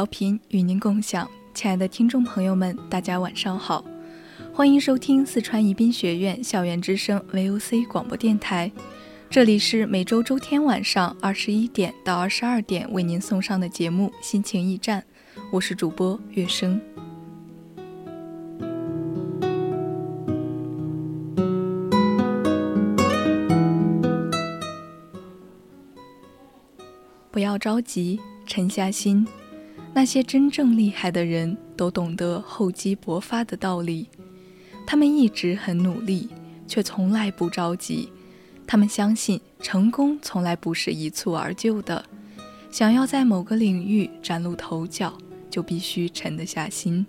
调频与您共享，亲爱的听众朋友们，大家晚上好，欢迎收听四川宜宾学院校园之声 VOC 广播电台，这里是每周周天晚上二十一点到二十二点为您送上的节目《心情驿站》，我是主播月生。不要着急，沉下心。那些真正厉害的人都懂得厚积薄发的道理，他们一直很努力，却从来不着急。他们相信成功从来不是一蹴而就的，想要在某个领域崭露头角，就必须沉得下心。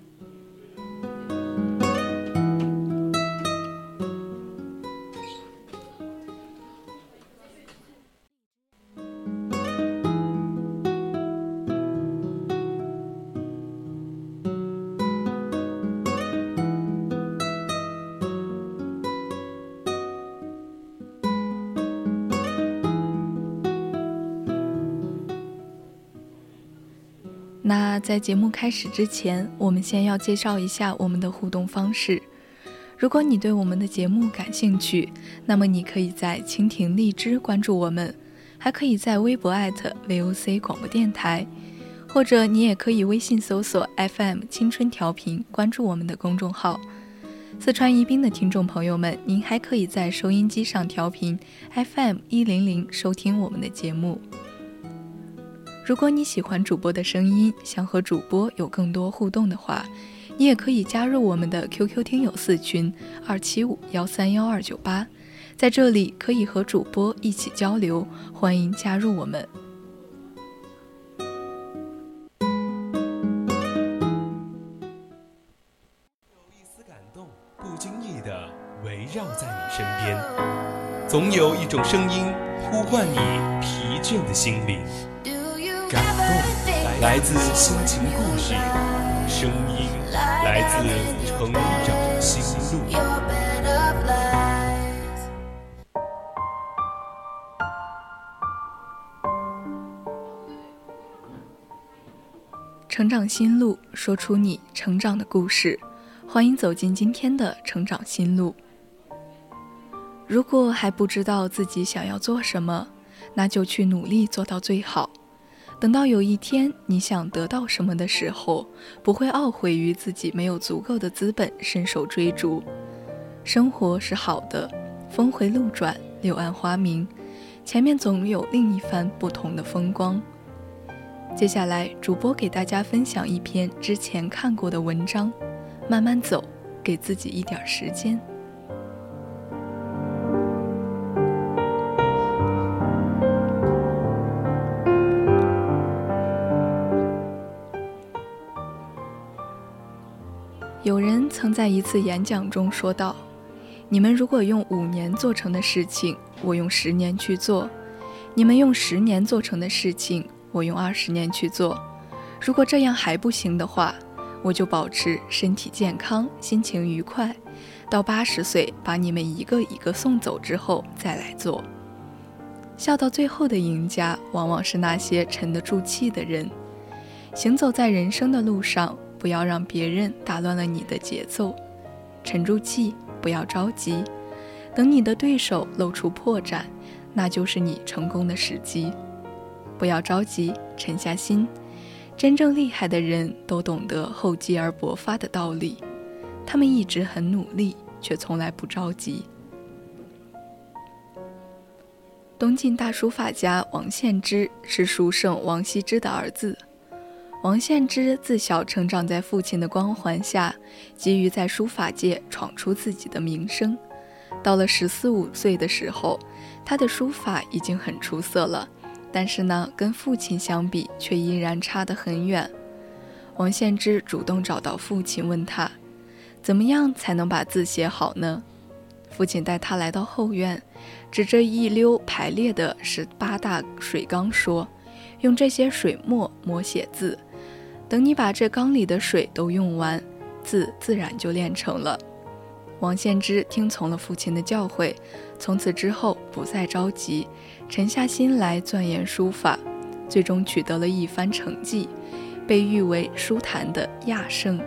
那在节目开始之前，我们先要介绍一下我们的互动方式。如果你对我们的节目感兴趣，那么你可以在蜻蜓荔枝关注我们，还可以在微博 VOC 广播电台，或者你也可以微信搜索 FM 青春调频，关注我们的公众号。四川宜宾的听众朋友们，您还可以在收音机上调频 FM 一零零收听我们的节目。如果你喜欢主播的声音，想和主播有更多互动的话，你也可以加入我们的 QQ 听友四群二七五幺三幺二九八，在这里可以和主播一起交流，欢迎加入我们。有一丝感动，不经意的围绕在你身边，总有一种声音呼唤你疲倦的心灵。来自心情故事，声音来自成长心路。成长心路，说出你成长的故事。欢迎走进今天的成长心路。如果还不知道自己想要做什么，那就去努力做到最好。等到有一天你想得到什么的时候，不会懊悔于自己没有足够的资本伸手追逐。生活是好的，峰回路转，柳暗花明，前面总有另一番不同的风光。接下来，主播给大家分享一篇之前看过的文章，慢慢走，给自己一点时间。曾在一次演讲中说道：“你们如果用五年做成的事情，我用十年去做；你们用十年做成的事情，我用二十年去做。如果这样还不行的话，我就保持身体健康、心情愉快，到八十岁把你们一个一个送走之后再来做。”笑到最后的赢家，往往是那些沉得住气的人。行走在人生的路上。不要让别人打乱了你的节奏，沉住气，不要着急，等你的对手露出破绽，那就是你成功的时机。不要着急，沉下心。真正厉害的人都懂得厚积而薄发的道理，他们一直很努力，却从来不着急。东晋大书法家王献之是书圣王羲之的儿子。王献之自小成长在父亲的光环下，急于在书法界闯出自己的名声。到了十四五岁的时候，他的书法已经很出色了。但是呢，跟父亲相比，却依然差得很远。王献之主动找到父亲，问他：“怎么样才能把字写好呢？”父亲带他来到后院，指着一溜排列的十八大水缸说：“用这些水墨摹写字，等你把这缸里的水都用完，字自然就练成了。”王献之听从了父亲的教诲，从此之后不再着急。沉下心来钻研书法，最终取得了一番成绩，被誉为书坛的亚圣，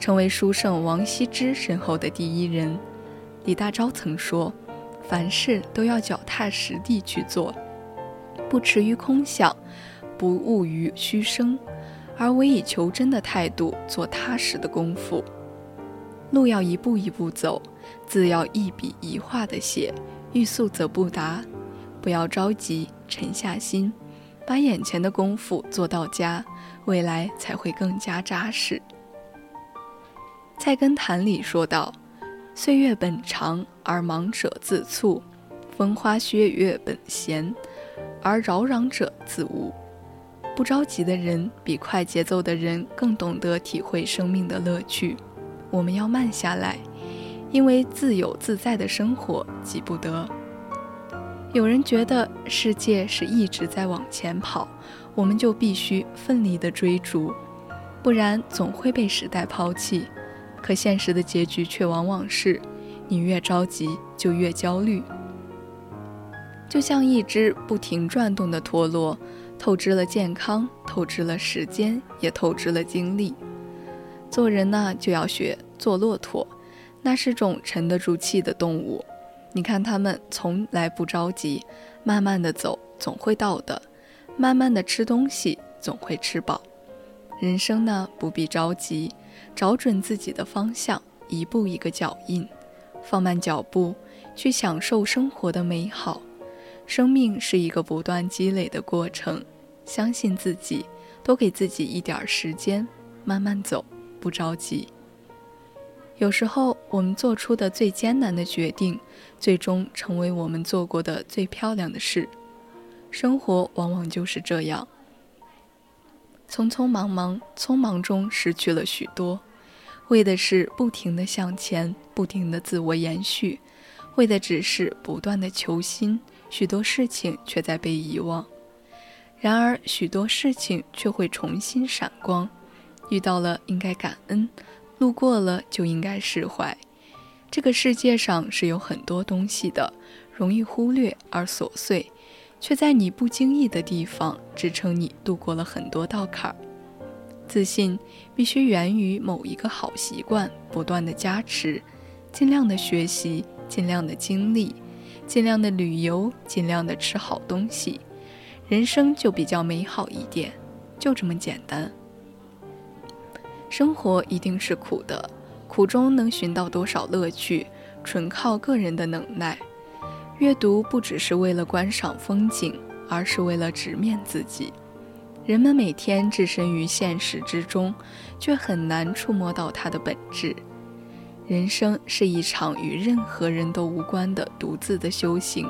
成为书圣王羲之身后的第一人。李大钊曾说：“凡事都要脚踏实地去做，不驰于空想，不骛于虚声，而唯以求真的态度做踏实的功夫。路要一步一步走，字要一笔一画的写，欲速则不达。”不要着急，沉下心，把眼前的功夫做到家，未来才会更加扎实。《菜根谭》里说道：“岁月本长而忙者自促，风花雪月本闲而扰攘者自无。”不着急的人比快节奏的人更懂得体会生命的乐趣。我们要慢下来，因为自由自在的生活急不得。有人觉得世界是一直在往前跑，我们就必须奋力的追逐，不然总会被时代抛弃。可现实的结局却往往是，你越着急就越焦虑。就像一只不停转动的陀螺，透支了健康，透支了时间，也透支了精力。做人呢，就要学做骆驼，那是种沉得住气的动物。你看，他们从来不着急，慢慢的走，总会到的；慢慢的吃东西，总会吃饱。人生呢，不必着急，找准自己的方向，一步一个脚印，放慢脚步，去享受生活的美好。生命是一个不断积累的过程，相信自己，多给自己一点时间，慢慢走，不着急。有时候，我们做出的最艰难的决定，最终成为我们做过的最漂亮的事。生活往往就是这样，匆匆忙忙，匆忙中失去了许多，为的是不停的向前，不停的自我延续，为的只是不断的求新，许多事情却在被遗忘。然而，许多事情却会重新闪光，遇到了应该感恩。路过了就应该释怀。这个世界上是有很多东西的，容易忽略而琐碎，却在你不经意的地方支撑你度过了很多道坎儿。自信必须源于某一个好习惯不断的加持，尽量的学习，尽量的经历，尽量的旅游，尽量的吃好东西，人生就比较美好一点，就这么简单。生活一定是苦的，苦中能寻到多少乐趣，纯靠个人的能耐。阅读不只是为了观赏风景，而是为了直面自己。人们每天置身于现实之中，却很难触摸到它的本质。人生是一场与任何人都无关的独自的修行，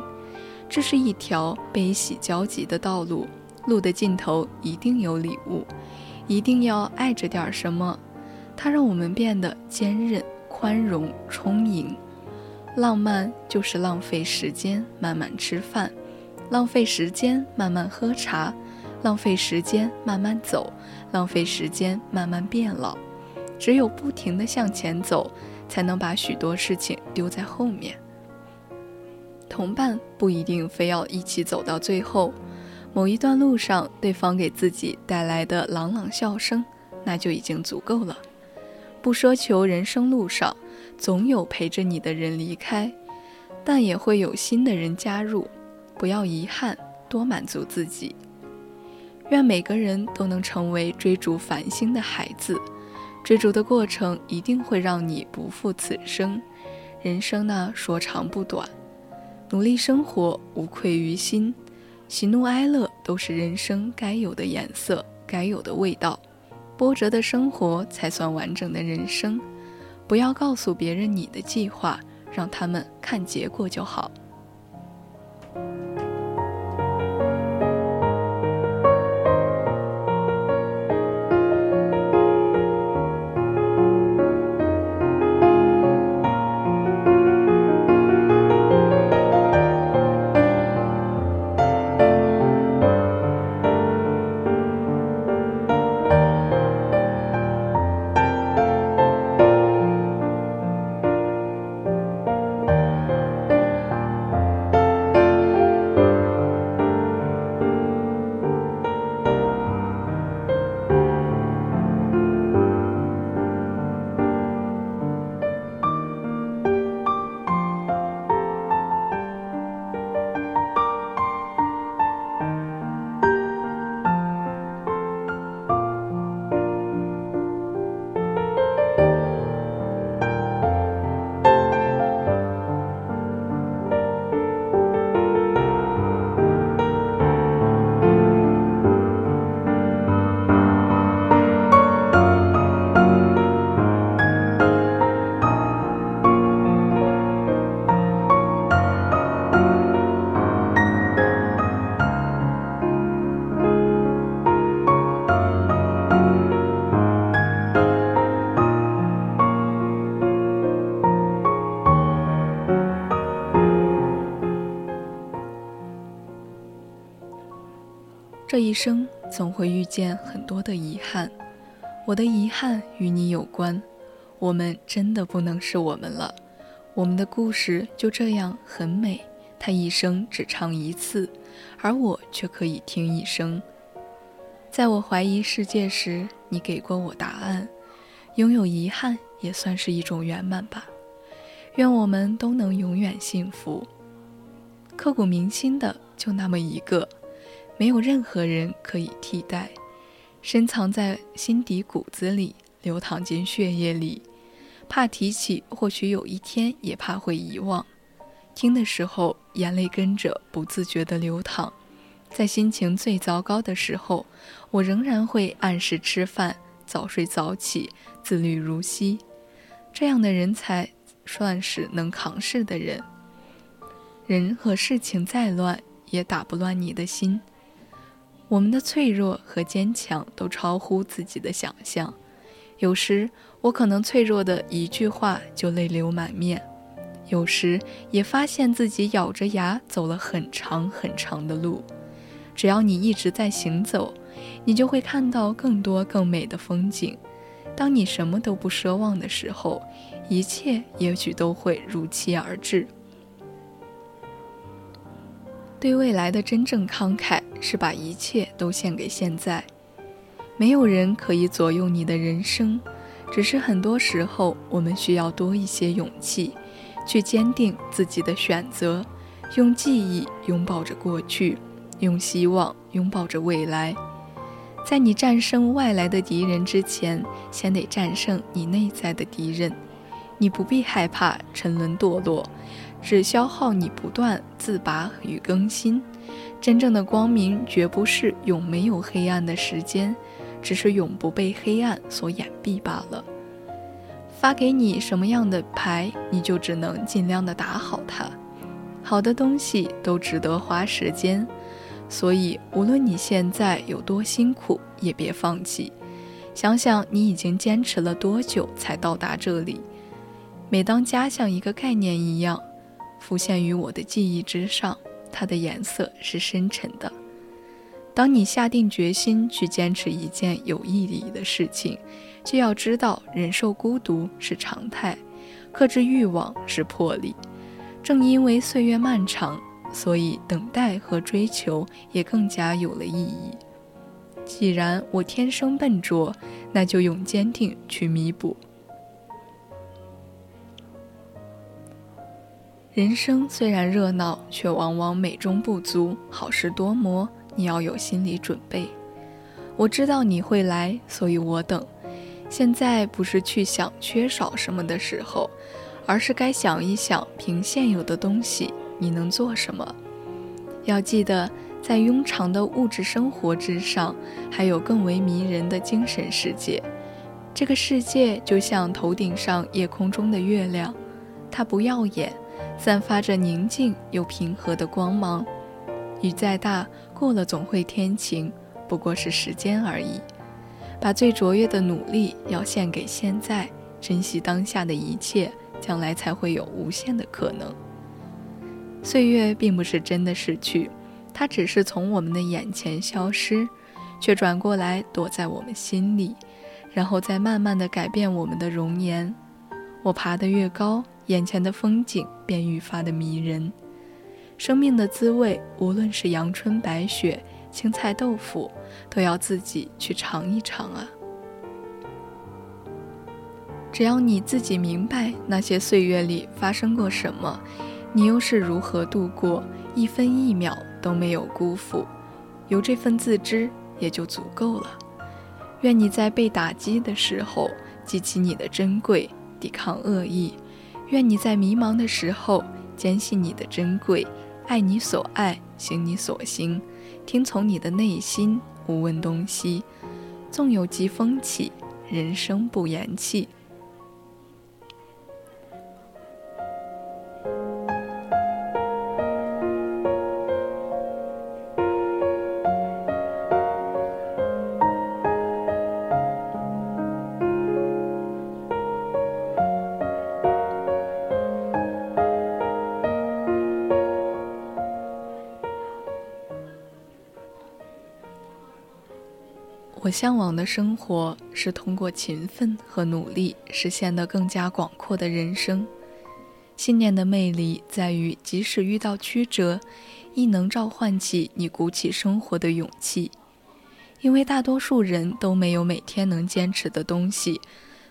这是一条悲喜交集的道路，路的尽头一定有礼物。一定要爱着点什么，它让我们变得坚韧、宽容、充盈。浪漫就是浪费时间慢慢吃饭，浪费时间慢慢喝茶，浪费时间慢慢走，浪费时间慢慢变老。只有不停地向前走，才能把许多事情丢在后面。同伴不一定非要一起走到最后。某一段路上，对方给自己带来的朗朗笑声，那就已经足够了。不奢求人生路上总有陪着你的人离开，但也会有新的人加入。不要遗憾，多满足自己。愿每个人都能成为追逐繁星的孩子。追逐的过程一定会让你不负此生。人生呢，说长不短，努力生活，无愧于心。喜怒哀乐都是人生该有的颜色，该有的味道。波折的生活才算完整的人生。不要告诉别人你的计划，让他们看结果就好。生总会遇见很多的遗憾，我的遗憾与你有关。我们真的不能是我们了，我们的故事就这样很美。他一生只唱一次，而我却可以听一生。在我怀疑世界时，你给过我答案。拥有遗憾也算是一种圆满吧。愿我们都能永远幸福。刻骨铭心的就那么一个。没有任何人可以替代，深藏在心底骨子里，流淌进血液里。怕提起，或许有一天也怕会遗忘。听的时候，眼泪跟着不自觉地流淌。在心情最糟糕的时候，我仍然会按时吃饭，早睡早起，自律如昔。这样的人才算是能扛事的人。人和事情再乱，也打不乱你的心。我们的脆弱和坚强都超乎自己的想象。有时我可能脆弱的一句话就泪流满面，有时也发现自己咬着牙走了很长很长的路。只要你一直在行走，你就会看到更多更美的风景。当你什么都不奢望的时候，一切也许都会如期而至。对未来的真正慷慨，是把一切都献给现在。没有人可以左右你的人生，只是很多时候我们需要多一些勇气，去坚定自己的选择，用记忆拥抱着过去，用希望拥抱着未来。在你战胜外来的敌人之前，先得战胜你内在的敌人。你不必害怕沉沦堕落。只消耗你不断自拔与更新，真正的光明绝不是永没有黑暗的时间，只是永不被黑暗所掩蔽罢了。发给你什么样的牌，你就只能尽量的打好它。好的东西都值得花时间，所以无论你现在有多辛苦，也别放弃。想想你已经坚持了多久才到达这里。每当家像一个概念一样。浮现于我的记忆之上，它的颜色是深沉的。当你下定决心去坚持一件有意义的事情，就要知道忍受孤独是常态，克制欲望是魄力。正因为岁月漫长，所以等待和追求也更加有了意义。既然我天生笨拙，那就用坚定去弥补。人生虽然热闹，却往往美中不足，好事多磨，你要有心理准备。我知道你会来，所以我等。现在不是去想缺少什么的时候，而是该想一想，凭现有的东西，你能做什么。要记得，在庸常的物质生活之上，还有更为迷人的精神世界。这个世界就像头顶上夜空中的月亮，它不耀眼。散发着宁静又平和的光芒，雨再大，过了总会天晴，不过是时间而已。把最卓越的努力要献给现在，珍惜当下的一切，将来才会有无限的可能。岁月并不是真的逝去，它只是从我们的眼前消失，却转过来躲在我们心里，然后再慢慢的改变我们的容颜。我爬得越高。眼前的风景便愈发的迷人，生命的滋味，无论是阳春白雪、青菜豆腐，都要自己去尝一尝啊！只要你自己明白那些岁月里发生过什么，你又是如何度过，一分一秒都没有辜负，有这份自知也就足够了。愿你在被打击的时候，记起你的珍贵，抵抗恶意。愿你在迷茫的时候坚信你的珍贵，爱你所爱，行你所行，听从你的内心，无问东西。纵有疾风起，人生不言弃。我向往的生活是通过勤奋和努力实现的更加广阔的人生。信念的魅力在于，即使遇到曲折，亦能召唤起你鼓起生活的勇气。因为大多数人都没有每天能坚持的东西，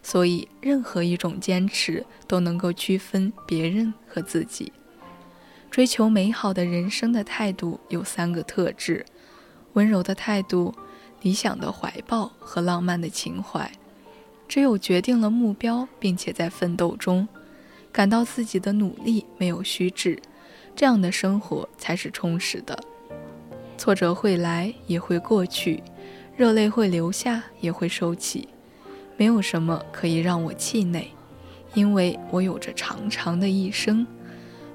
所以任何一种坚持都能够区分别人和自己。追求美好的人生的态度有三个特质：温柔的态度。理想的怀抱和浪漫的情怀，只有决定了目标，并且在奋斗中感到自己的努力没有虚掷，这样的生活才是充实的。挫折会来，也会过去；热泪会流下，也会收起。没有什么可以让我气馁，因为我有着长长的一生。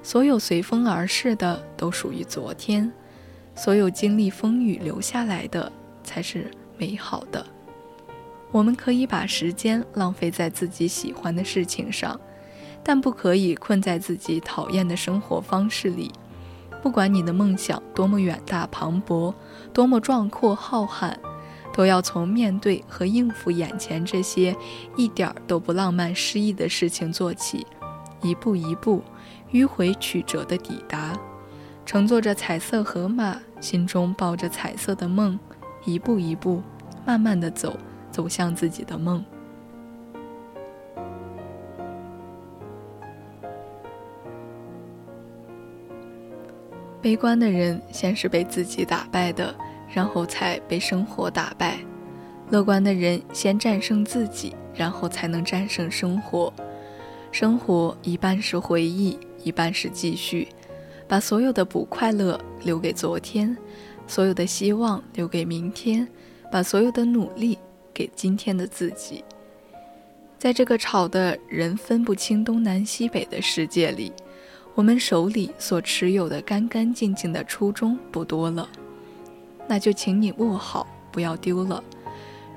所有随风而逝的都属于昨天，所有经历风雨留下来的。才是美好的。我们可以把时间浪费在自己喜欢的事情上，但不可以困在自己讨厌的生活方式里。不管你的梦想多么远大磅礴，多么壮阔浩瀚，都要从面对和应付眼前这些一点儿都不浪漫诗意的事情做起，一步一步，迂回曲折的抵达，乘坐着彩色河马，心中抱着彩色的梦。一步一步，慢慢的走，走向自己的梦。悲观的人先是被自己打败的，然后才被生活打败；乐观的人先战胜自己，然后才能战胜生活。生活一半是回忆，一半是继续，把所有的不快乐留给昨天。所有的希望留给明天，把所有的努力给今天的自己。在这个吵得人分不清东南西北的世界里，我们手里所持有的干干净净的初衷不多了，那就请你握好，不要丢了。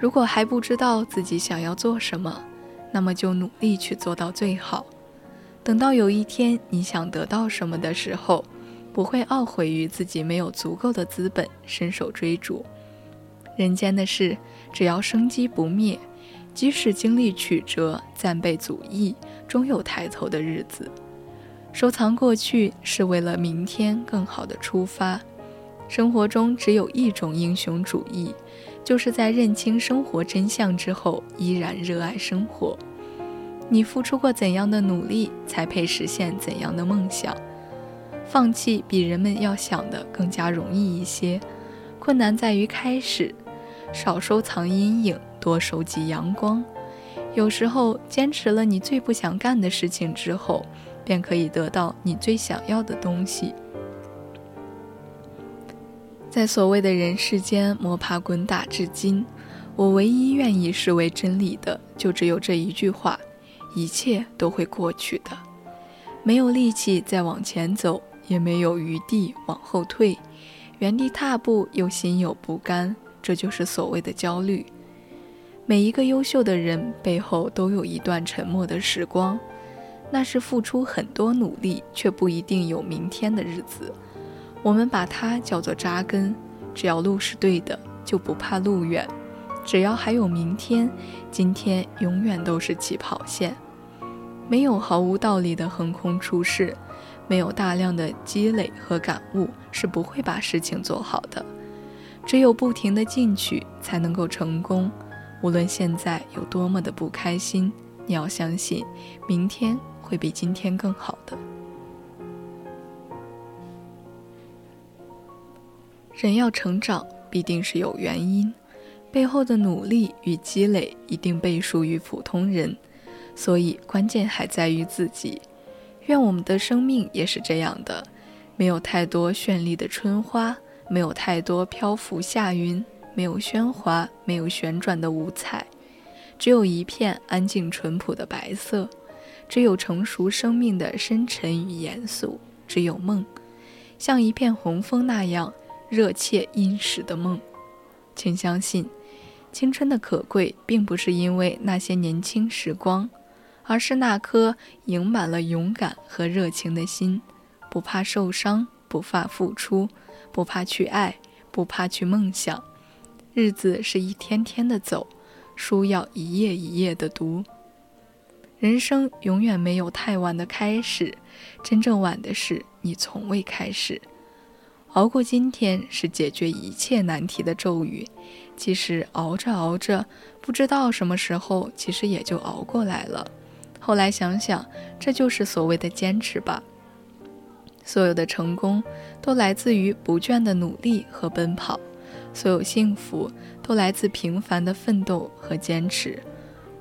如果还不知道自己想要做什么，那么就努力去做到最好。等到有一天你想得到什么的时候。不会懊悔于自己没有足够的资本伸手追逐。人间的事，只要生机不灭，即使经历曲折、暂被阻抑，终有抬头的日子。收藏过去，是为了明天更好的出发。生活中只有一种英雄主义，就是在认清生活真相之后，依然热爱生活。你付出过怎样的努力，才配实现怎样的梦想？放弃比人们要想的更加容易一些，困难在于开始。少收藏阴影，多收集阳光。有时候，坚持了你最不想干的事情之后，便可以得到你最想要的东西。在所谓的人世间摸爬滚打至今，我唯一愿意视为真理的，就只有这一句话：一切都会过去的。没有力气再往前走，也没有余地往后退，原地踏步又心有不甘。这就是所谓的焦虑。每一个优秀的人背后都有一段沉默的时光，那是付出很多努力却不一定有明天的日子。我们把它叫做扎根。只要路是对的，就不怕路远；只要还有明天，今天永远都是起跑线。没有毫无道理的横空出世，没有大量的积累和感悟，是不会把事情做好的。只有不停的进取，才能够成功。无论现在有多么的不开心，你要相信，明天会比今天更好的。人要成长，必定是有原因，背后的努力与积累一定倍数于普通人，所以关键还在于自己。愿我们的生命也是这样的，没有太多绚丽的春花。没有太多漂浮夏云，没有喧哗，没有旋转的五彩，只有一片安静淳朴的白色，只有成熟生命的深沉与严肃，只有梦，像一片红枫那样热切殷实的梦。请相信，青春的可贵，并不是因为那些年轻时光，而是那颗盈满了勇敢和热情的心，不怕受伤，不怕付出。不怕去爱，不怕去梦想，日子是一天天的走，书要一页一页的读。人生永远没有太晚的开始，真正晚的是你从未开始。熬过今天是解决一切难题的咒语，其实熬着熬着，不知道什么时候，其实也就熬过来了。后来想想，这就是所谓的坚持吧。所有的成功都来自于不倦的努力和奔跑，所有幸福都来自平凡的奋斗和坚持。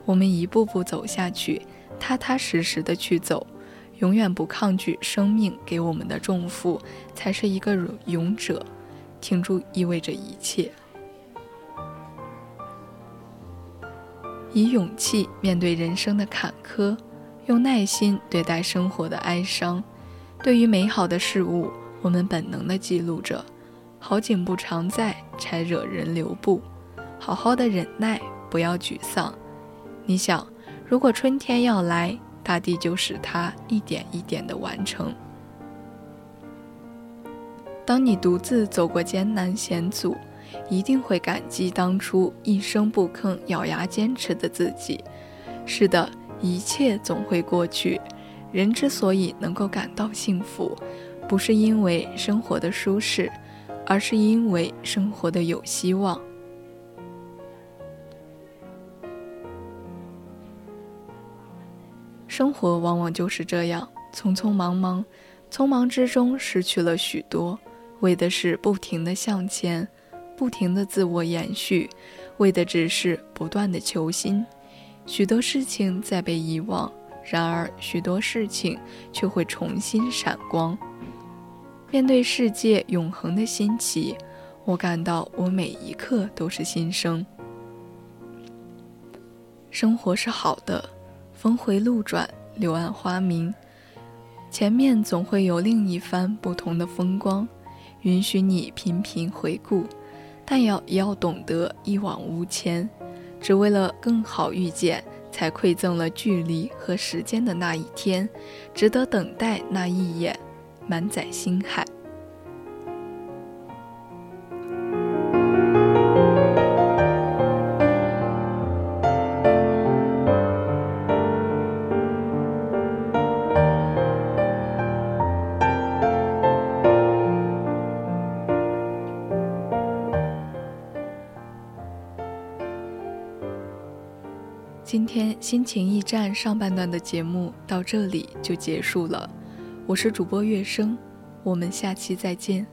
我们一步步走下去，踏踏实实的去走，永远不抗拒生命给我们的重负，才是一个勇者。挺住意味着一切，以勇气面对人生的坎坷，用耐心对待生活的哀伤。对于美好的事物，我们本能的记录着。好景不常在，才惹人留步。好好的忍耐，不要沮丧。你想，如果春天要来，大地就使它一点一点的完成。当你独自走过艰难险阻，一定会感激当初一声不吭、咬牙坚持的自己。是的，一切总会过去。人之所以能够感到幸福，不是因为生活的舒适，而是因为生活的有希望。生活往往就是这样，匆匆忙忙，匆忙之中失去了许多，为的是不停的向前，不停的自我延续，为的只是不断的求新。许多事情在被遗忘。然而，许多事情却会重新闪光。面对世界永恒的新奇，我感到我每一刻都是新生。生活是好的，峰回路转，柳暗花明，前面总会有另一番不同的风光，允许你频频回顾，但要也要懂得一往无前，只为了更好遇见。才馈赠了距离和时间的那一天，值得等待那一眼，满载星海。心情驿站上半段的节目到这里就结束了，我是主播月生，我们下期再见。